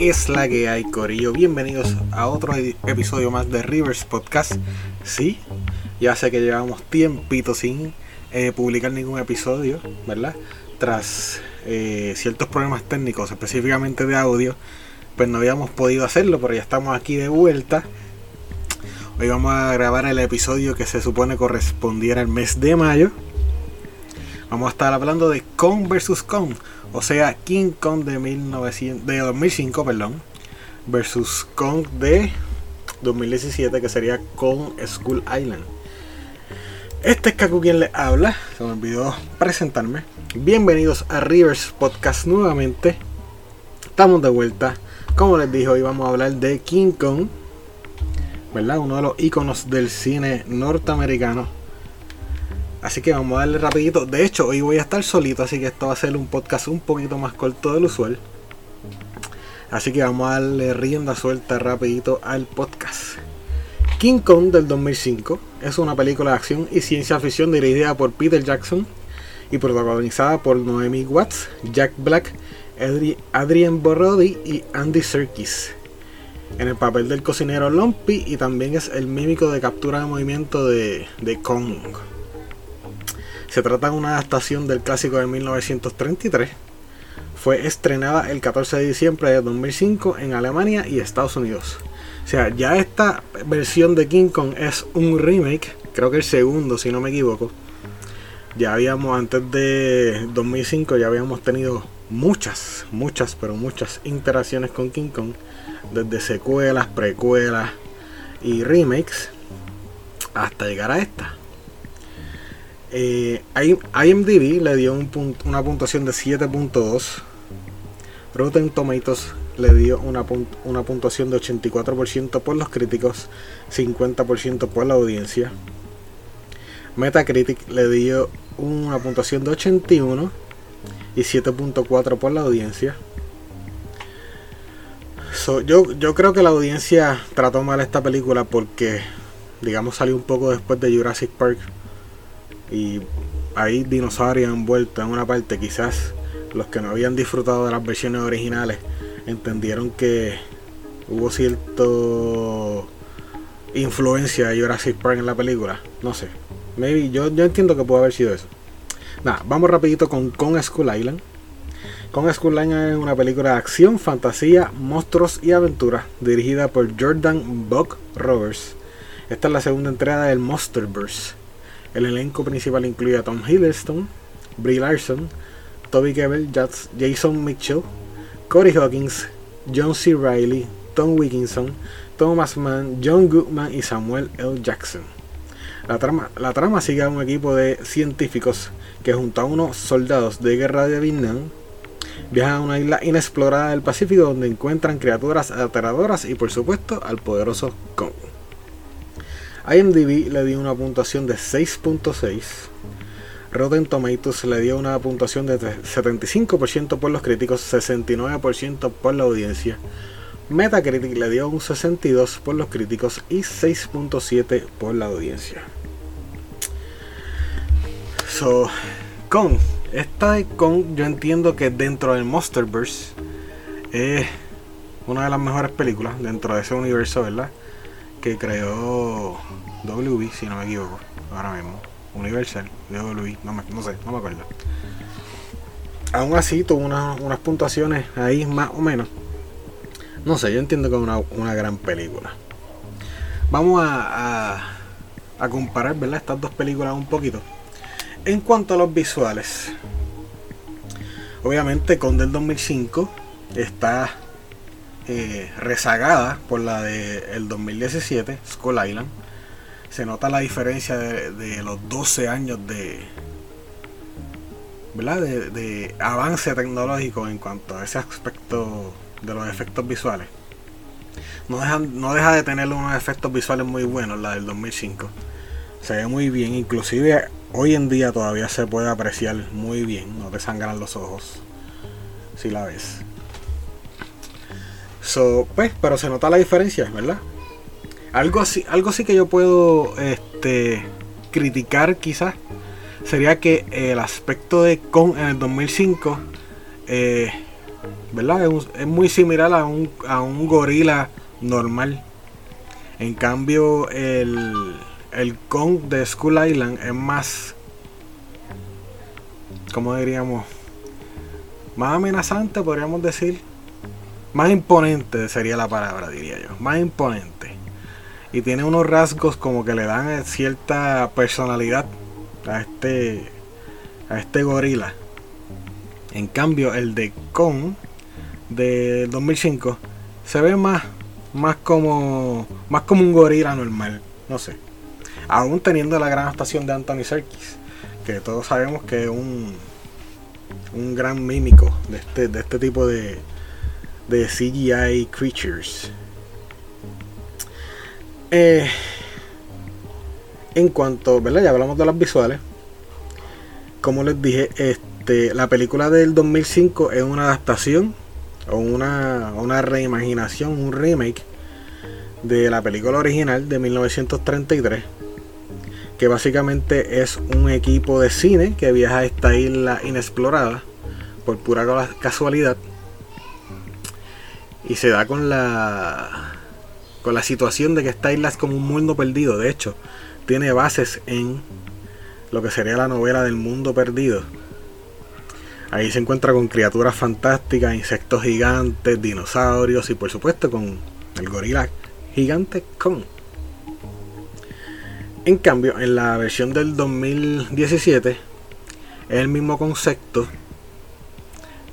¿Qué es la que hay, Corillo? Bienvenidos a otro episodio más de Rivers Podcast. Sí, ya sé que llevamos tiempito sin eh, publicar ningún episodio, ¿verdad? Tras eh, ciertos problemas técnicos, específicamente de audio, pues no habíamos podido hacerlo, pero ya estamos aquí de vuelta. Hoy vamos a grabar el episodio que se supone correspondiera al mes de mayo. Vamos a estar hablando de Kong vs. Kong, o sea, King Kong de, 1900, de 2005, perdón, versus Kong de 2017, que sería Kong School Island. Este es Kaku quien le habla, se me olvidó presentarme. Bienvenidos a Rivers Podcast nuevamente. Estamos de vuelta. Como les dije, hoy vamos a hablar de King Kong, ¿verdad? Uno de los iconos del cine norteamericano Así que vamos a darle rapidito. De hecho, hoy voy a estar solito, así que esto va a ser un podcast un poquito más corto del usual. Así que vamos a darle rienda suelta rapidito al podcast. King Kong del 2005 es una película de acción y ciencia ficción dirigida por Peter Jackson y protagonizada por Noemi Watts, Jack Black, Adrian Borodi y Andy Serkis. En el papel del cocinero Lumpy y también es el mímico de captura de movimiento de, de Kong. Se trata de una adaptación del clásico de 1933. Fue estrenada el 14 de diciembre de 2005 en Alemania y Estados Unidos. O sea, ya esta versión de King Kong es un remake, creo que el segundo si no me equivoco. Ya habíamos, antes de 2005, ya habíamos tenido muchas, muchas, pero muchas interacciones con King Kong. Desde secuelas, precuelas y remakes hasta llegar a esta. Eh, IMDb le dio una puntuación de 7.2. Rotten Tomatoes le dio una, una puntuación de 84% por los críticos, 50% por la audiencia. Metacritic le dio una puntuación de 81 y 7.4 por la audiencia. yo, yo creo que la audiencia trató mal esta película porque, digamos, salió un poco después de Jurassic Park y hay dinosaurios envueltos en una parte. Quizás los que no habían disfrutado de las versiones originales entendieron que hubo cierto influencia de Jurassic Park en la película. No sé. Maybe, yo, yo entiendo que puede haber sido eso. Nada, vamos rapidito con Kong School Island. Kong School Island es una película de acción, fantasía, monstruos y aventuras dirigida por Jordan Buck Roberts. Esta es la segunda entrega del Monsterverse el elenco principal incluye a Tom Hiddleston, Brie Larson, Toby Kebbell, Jason Mitchell, Corey Hawkins, John C. Reilly, Tom Wilkinson, Thomas Mann, John Goodman y Samuel L. Jackson. La trama, la trama sigue a un equipo de científicos que junto a unos soldados de guerra de Vietnam viajan a una isla inexplorada del Pacífico donde encuentran criaturas aterradoras y por supuesto al poderoso Kong. IMDb le dio una puntuación de 6.6. Rotten Tomatoes le dio una puntuación de 75% por los críticos, 69% por la audiencia. Metacritic le dio un 62 por los críticos y 6.7 por la audiencia. So, con esta de Kong, yo entiendo que dentro del Monsterverse es una de las mejores películas dentro de ese universo, ¿verdad? Que creó WB, si no me equivoco, ahora mismo. Universal, WB, no, me, no sé, no me acuerdo. Aún así tuvo unas puntuaciones ahí más o menos. No sé, yo entiendo que es una, gran película. Vamos a, a, comparar ¿verdad? estas dos películas un poquito. En cuanto a los visuales, obviamente con del 2005 está eh, rezagada por la del 2017, Skull Island. Se nota la diferencia de, los 12 años de, ¿verdad? De, avance tecnológico en cuanto a ese aspecto de los efectos visuales. No, dejan, no deja de tener unos efectos visuales muy buenos, la del 2005. Se ve muy bien, inclusive hoy en día todavía se puede apreciar muy bien, no te sangran los ojos si la ves. So, pues, pero se nota la diferencia, ¿verdad? Algo así, algo así que yo puedo este, criticar quizás sería que el aspecto de Kong en el 2005 eh, ¿verdad? Es, muy similar a un, a un gorila normal. En cambio, el, el Kong de Skull Island es más, ¿cómo diríamos? Más amenazante, podríamos decir. Más imponente sería la palabra, diría yo. Más imponente. Y tiene unos rasgos como que le dan cierta personalidad a este, a este gorila. En cambio, el de Kong de 2005 se ve más, más como, más como un gorila normal. No sé aún teniendo la gran actuación de Anthony Serkis, que todos sabemos que es un, un gran mímico de este, de este tipo de, de CGI creatures. Eh, en cuanto, ¿verdad? Ya hablamos de las visuales. Como les dije, este, la película del 2005 es una adaptación o una, una reimaginación, un remake de la película original de 1933 que básicamente es un equipo de cine que viaja a esta isla inexplorada por pura casualidad y se da con la con la situación de que esta isla es como un mundo perdido. De hecho, tiene bases en lo que sería la novela del mundo perdido. Ahí se encuentra con criaturas fantásticas, insectos gigantes, dinosaurios y por supuesto con el gorila gigante Kong. En cambio, en la versión del 2017 es el mismo concepto,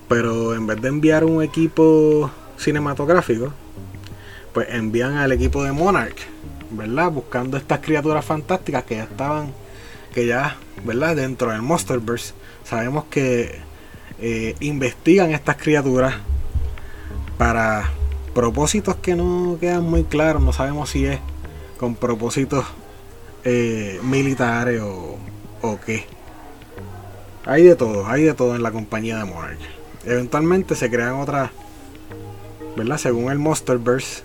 pero en vez de enviar un equipo cinematográfico, pues envían al equipo de Monarch, ¿verdad? Buscando estas criaturas fantásticas que ya estaban, que ya, ¿verdad? Dentro del Monsterverse, sabemos que eh, investigan estas criaturas para propósitos que no quedan muy claros, no sabemos si es con propósitos eh, militares o, o qué. Hay de todo, hay de todo en la compañía de Monarch. Eventualmente se crean otras, ¿verdad? Según el Monsterverse,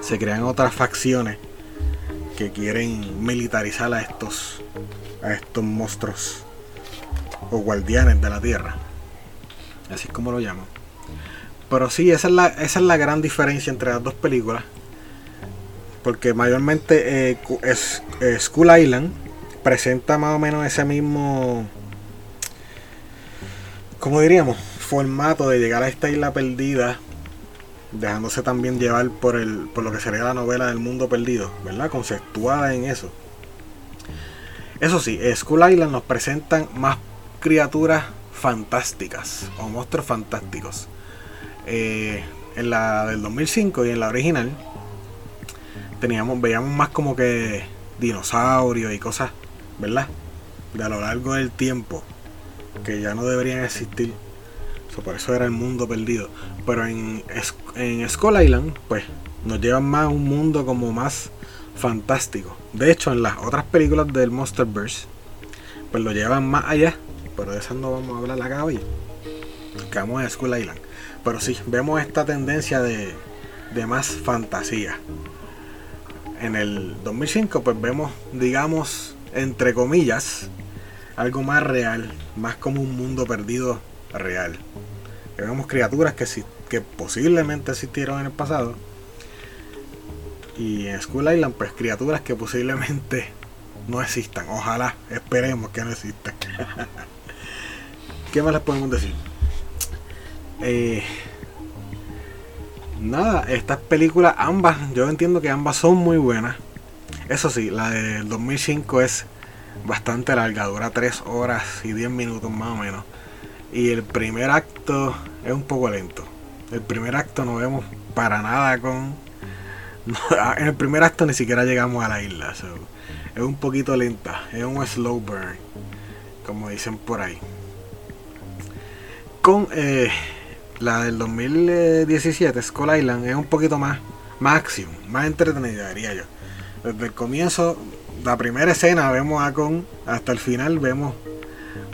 se crean otras facciones que quieren militarizar a estos, a estos monstruos o guardianes de la Tierra. Así es como lo llaman. Pero sí, esa es la, esa es la gran diferencia entre las dos películas porque mayormente eh, es, School Island presenta más o menos ese mismo, como diríamos, formato de llegar a esta isla perdida, dejándose también llevar por, el, por lo que sería la novela del mundo perdido, ¿verdad? Conceptuada en eso. Eso sí, School Island nos presentan más criaturas fantásticas o monstruos fantásticos. Eh, en la del 2005 y en la original teníamos, veíamos más como que dinosaurios y cosas, ¿verdad? De a lo largo del tiempo, que ya no deberían existir. Por eso era el mundo perdido. Pero en, en Skull Island, pues, nos llevan más a un mundo como más fantástico. De hecho, en las otras películas del Monsterverse, pues lo llevan más allá. Pero de eso no vamos a hablar acá hoy. Quedamos en Skull Island. Pero sí, vemos esta tendencia de, de más fantasía en el 2005 pues vemos, digamos, entre comillas, algo más real, más como un mundo perdido real. vemos criaturas que, que posiblemente existieron en el pasado. Y en School Island, pues criaturas que posiblemente no existan. Ojalá, esperemos que no existan. ¿Qué más les podemos decir? Eh, nada, estas películas, ambas, yo entiendo que ambas son muy buenas. Eso sí, la del 2005 es bastante larga, dura 3 horas y 10 minutos más o menos. Y el primer acto es un poco lento. El primer acto no vemos para nada con... en el primer acto ni siquiera llegamos a la isla. es un poquito lenta, es un slow burn, como dicen por ahí. Con... Eh, la del 2017, Skull Island, es un poquito más, máximo, más entretenida, diría yo. Desde el comienzo, la primera escena vemos a Con, hasta el final vemos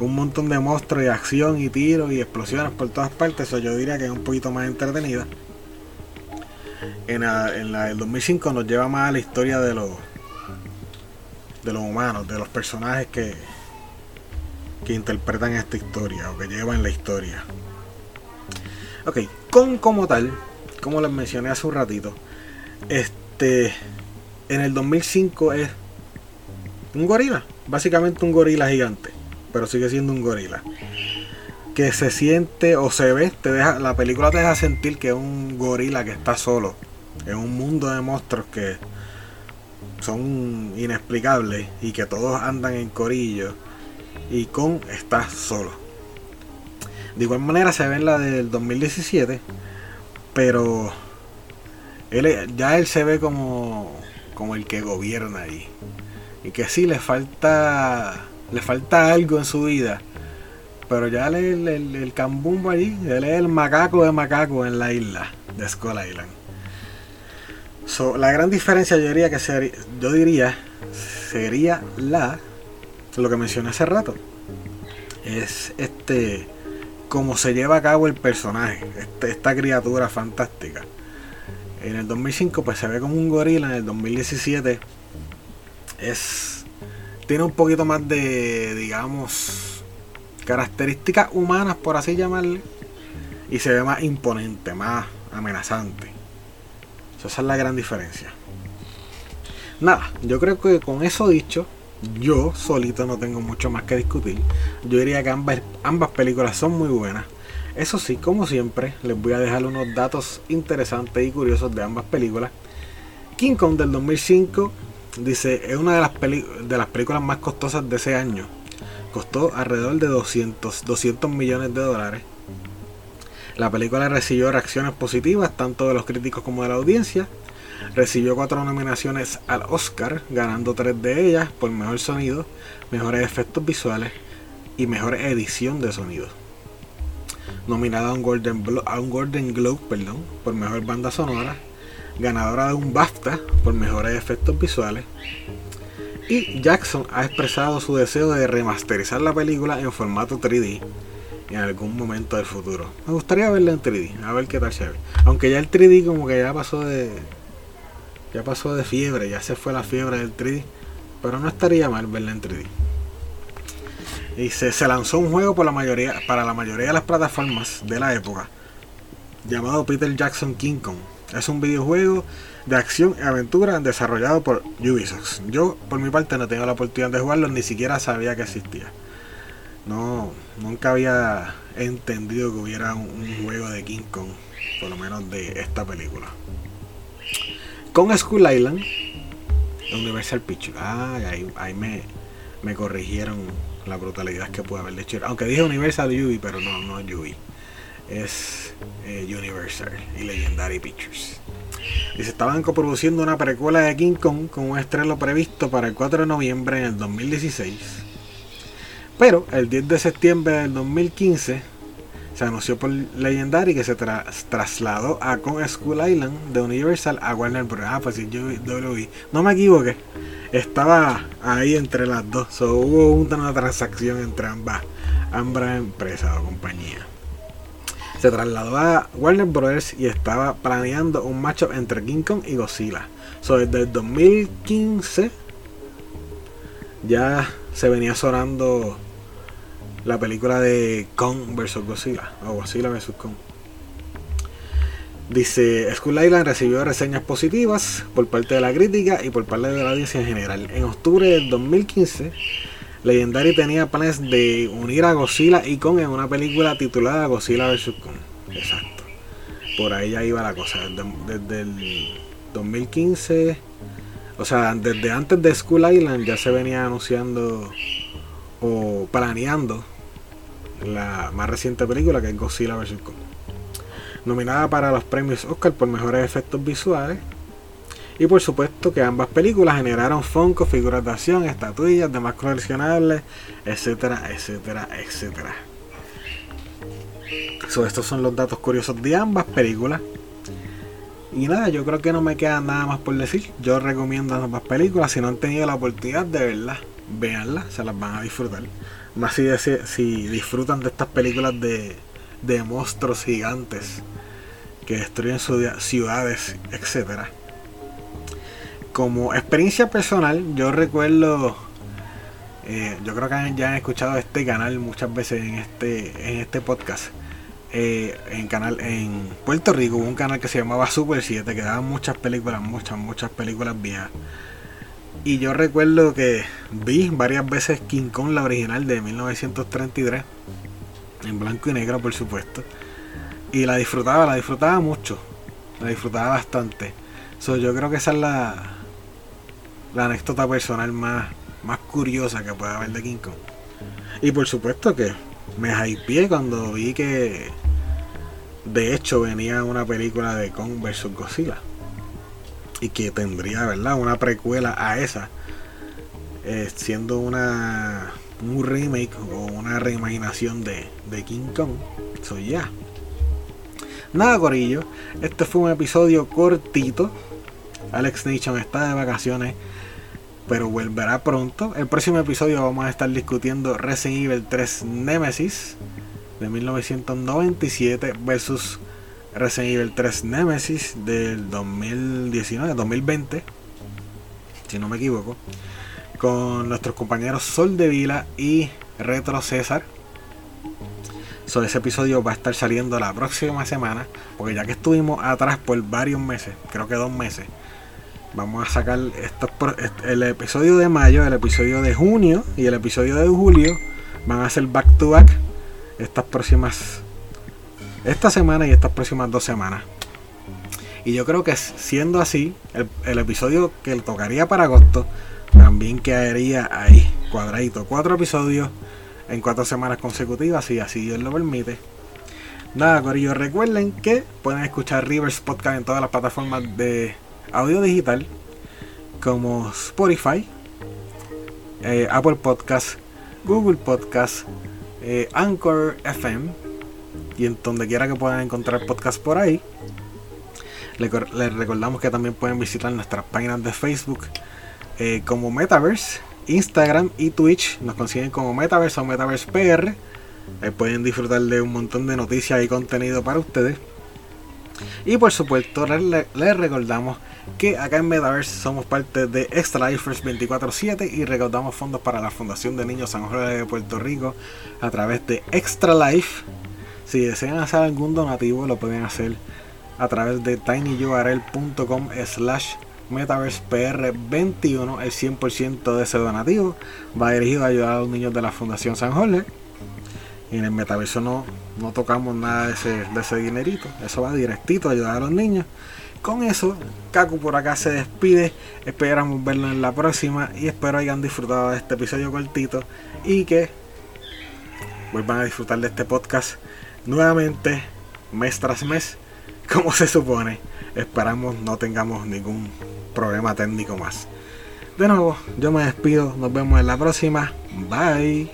un montón de monstruos y acción y tiros y explosiones por todas partes. Eso yo diría que es un poquito más entretenida. En la, en la del 2005 nos lleva más a la historia de los de los humanos, de los personajes que, que interpretan esta historia o que llevan la historia. Ok, con como tal, como les mencioné hace un ratito, este en el 2005 es un gorila, básicamente un gorila gigante, pero sigue siendo un gorila. Que se siente o se ve, te deja, la película te deja sentir que es un gorila que está solo en un mundo de monstruos que son inexplicables y que todos andan en corillo y con está solo. De igual manera se ve en la del 2017, pero él, ya él se ve como, como el que gobierna ahí. Y que sí, le falta, le falta algo en su vida. Pero ya él es el, el, cambumbo allí, él es el macaco de macaco en la isla de Skull Island. So, la gran diferencia yo diría que sería, yo diría sería la lo que mencioné hace rato. Es este cómo se lleva a cabo el personaje, este, esta criatura fantástica. En el 2005 pues se ve como un gorila, en el 2017 es tiene un poquito más de digamos características humanas por así llamarle y se ve más imponente, más amenazante. esa es la gran diferencia. Nada, yo creo que con eso dicho, yo solito no tengo mucho más que discutir. Yo diría que ambas, ambas películas son muy buenas. Eso sí, como siempre, les voy a dejar unos datos interesantes y curiosos de ambas películas. King Kong del 2005 dice es una de las, de las películas más costosas de ese año. Costó alrededor de 200, 200 millones de dólares. La película recibió reacciones positivas tanto de los críticos como de la audiencia. Recibió cuatro nominaciones al Oscar, ganando tres de ellas por mejor sonido, mejores efectos visuales y mejor edición de sonido. Nominada a un Golden, a un Golden Globe perdón, por mejor banda sonora, ganadora de un BAFTA por mejores efectos visuales. Y Jackson ha expresado su deseo de remasterizar la película en formato 3D en algún momento del futuro. Me gustaría verla en 3D, a ver qué tal se ve. Aunque ya el 3D como que ya pasó de, ya pasó de fiebre, ya se fue la fiebre del 3D. Pero no estaría mal verla en 3D. Y se, lanzó un juego por la mayoría, para la mayoría de las plataformas de la época. Llamado Peter Jackson King Kong. Es un videojuego de acción y aventura desarrollado por Ubisoft. Yo por mi parte no tengo la oportunidad de jugarlo, ni siquiera sabía que existía. No, nunca había entendido que hubiera un, juego de King Kong, por lo menos de esta película con School Island, Universal Pictures. Ah, ahí, ahí me, me, corrigieron la brutalidad que puede haber hecho. Aunque dije Universal UI, pero no, no UI. Es eh, Universal y Legendary Pictures. Y se estaban coproduciendo una precuela de King Kong con un estreno previsto para el 4 de noviembre en el 2016. Pero el 10 de septiembre del 2015 se anunció por Legendary que se tra trasladó a Con School Island de Universal a Warner Bros. Ah, pues sí, yo vi. No me equivoqué. Estaba ahí entre las dos. So, hubo una transacción entre ambas, ambas empresas o compañías. Se trasladó a Warner Bros. y estaba planeando un matchup entre King Kong y Godzilla. So, desde el 2015 ya se venía sonando la película de Kong vs Godzilla o Godzilla vs Kong. Dice, Skull Island recibió reseñas positivas por parte de la crítica y por parte de la audiencia en general. En octubre del 2015, Legendary tenía planes de unir a Godzilla y Kong en una película titulada Godzilla vs. Kong. Exacto. Por ahí ya iba la cosa. Desde, desde el 2015, o sea, desde antes de Skull Island ya se venía anunciando o planeando la más reciente película que es Godzilla vs. Kong. Nominada para los premios Oscar por mejores efectos visuales. Y por supuesto que ambas películas generaron Funko, figuras de acción, estatuillas, demás coleccionables, etcétera, etcétera, etcétera. Estos son los datos curiosos de ambas películas. Y nada, yo creo que no me queda nada más por decir. Yo recomiendo ambas películas. Si no han tenido la oportunidad de verlas, véanlas, se las van a disfrutar. Más si, si disfrutan de estas películas de, de monstruos gigantes que destruyen ciudades, etc. Como experiencia personal, yo recuerdo, eh, yo creo que ya han escuchado este canal muchas veces en este, en este podcast, eh, en canal en Puerto Rico hubo un canal que se llamaba Super 7 que daba muchas películas, muchas, muchas películas viejas. Y yo recuerdo que vi varias veces King Kong, la original de 1933, en blanco y negro por supuesto. Y la disfrutaba, la disfrutaba mucho, la disfrutaba bastante. So, yo creo que esa es la, la anécdota personal más, más curiosa que puede haber de King Kong. Y por supuesto que me hypeé cuando vi que de hecho venía una película de Kong vs Godzilla. Y que tendría verdad una precuela a esa eh, siendo una un remake o una reimaginación de, de King Kong. So ya nada corillo. Este fue un episodio cortito Alex Nation está de vacaciones pero volverá pronto. El próximo episodio vamos a estar discutiendo Resident Evil 3 Nemesis de 1997 versus Resident Evil 3 Nemesis del 2019, 2020, si no me equivoco, con nuestros compañeros Sol de Vila y Retro César. So, ese episodio va a estar saliendo la próxima semana, porque ya que estuvimos atrás por varios meses, creo que dos meses, Vamos a sacar el episodio de mayo, el episodio de junio y el episodio de julio. Van a ser back to back estas próximas. Esta semana y estas próximas dos semanas. Y yo creo que siendo así, el, episodio que tocaría para agosto también quedaría ahí, cuadradito. Cuatro episodios en cuatro semanas consecutivas, y así Dios lo permite. Nada, Corillo, recuerden que pueden escuchar Rivers Podcast en todas las plataformas de audio digital como Spotify, eh, Apple Podcast, Google Podcast, eh, Anchor FM y en donde quiera que puedan encontrar podcast por ahí. Les, recordamos que también pueden visitar nuestras páginas de Facebook eh, como Metaverse, Instagram y Twitch. Nos consiguen como Metaverse o Metaverse PR. pueden disfrutar de un montón de noticias y contenido para ustedes. Y por supuesto, les recordamos que acá en Metaverse somos parte de Extra Lifers 24-7 y recaudamos fondos para la Fundación de Niños San Jorge de Puerto Rico a través de Extra Life. Si desean hacer algún donativo, lo pueden hacer a través de tinyurl.com slash metaversepr21 el 100% de ese donativo va dirigido a ayudar a los niños de la Fundación San Jorge y en el metaverso no, no tocamos nada de ese, de ese dinerito eso va directito a ayudar a los niños con eso, Kaku por acá se despide. Esperamos verlo en la próxima y espero hayan disfrutado de este episodio cortito y que vuelvan a disfrutar de este podcast nuevamente mes tras mes, como se supone. Esperamos no tengamos ningún problema técnico más. De nuevo, yo me despido, nos vemos en la próxima. Bye.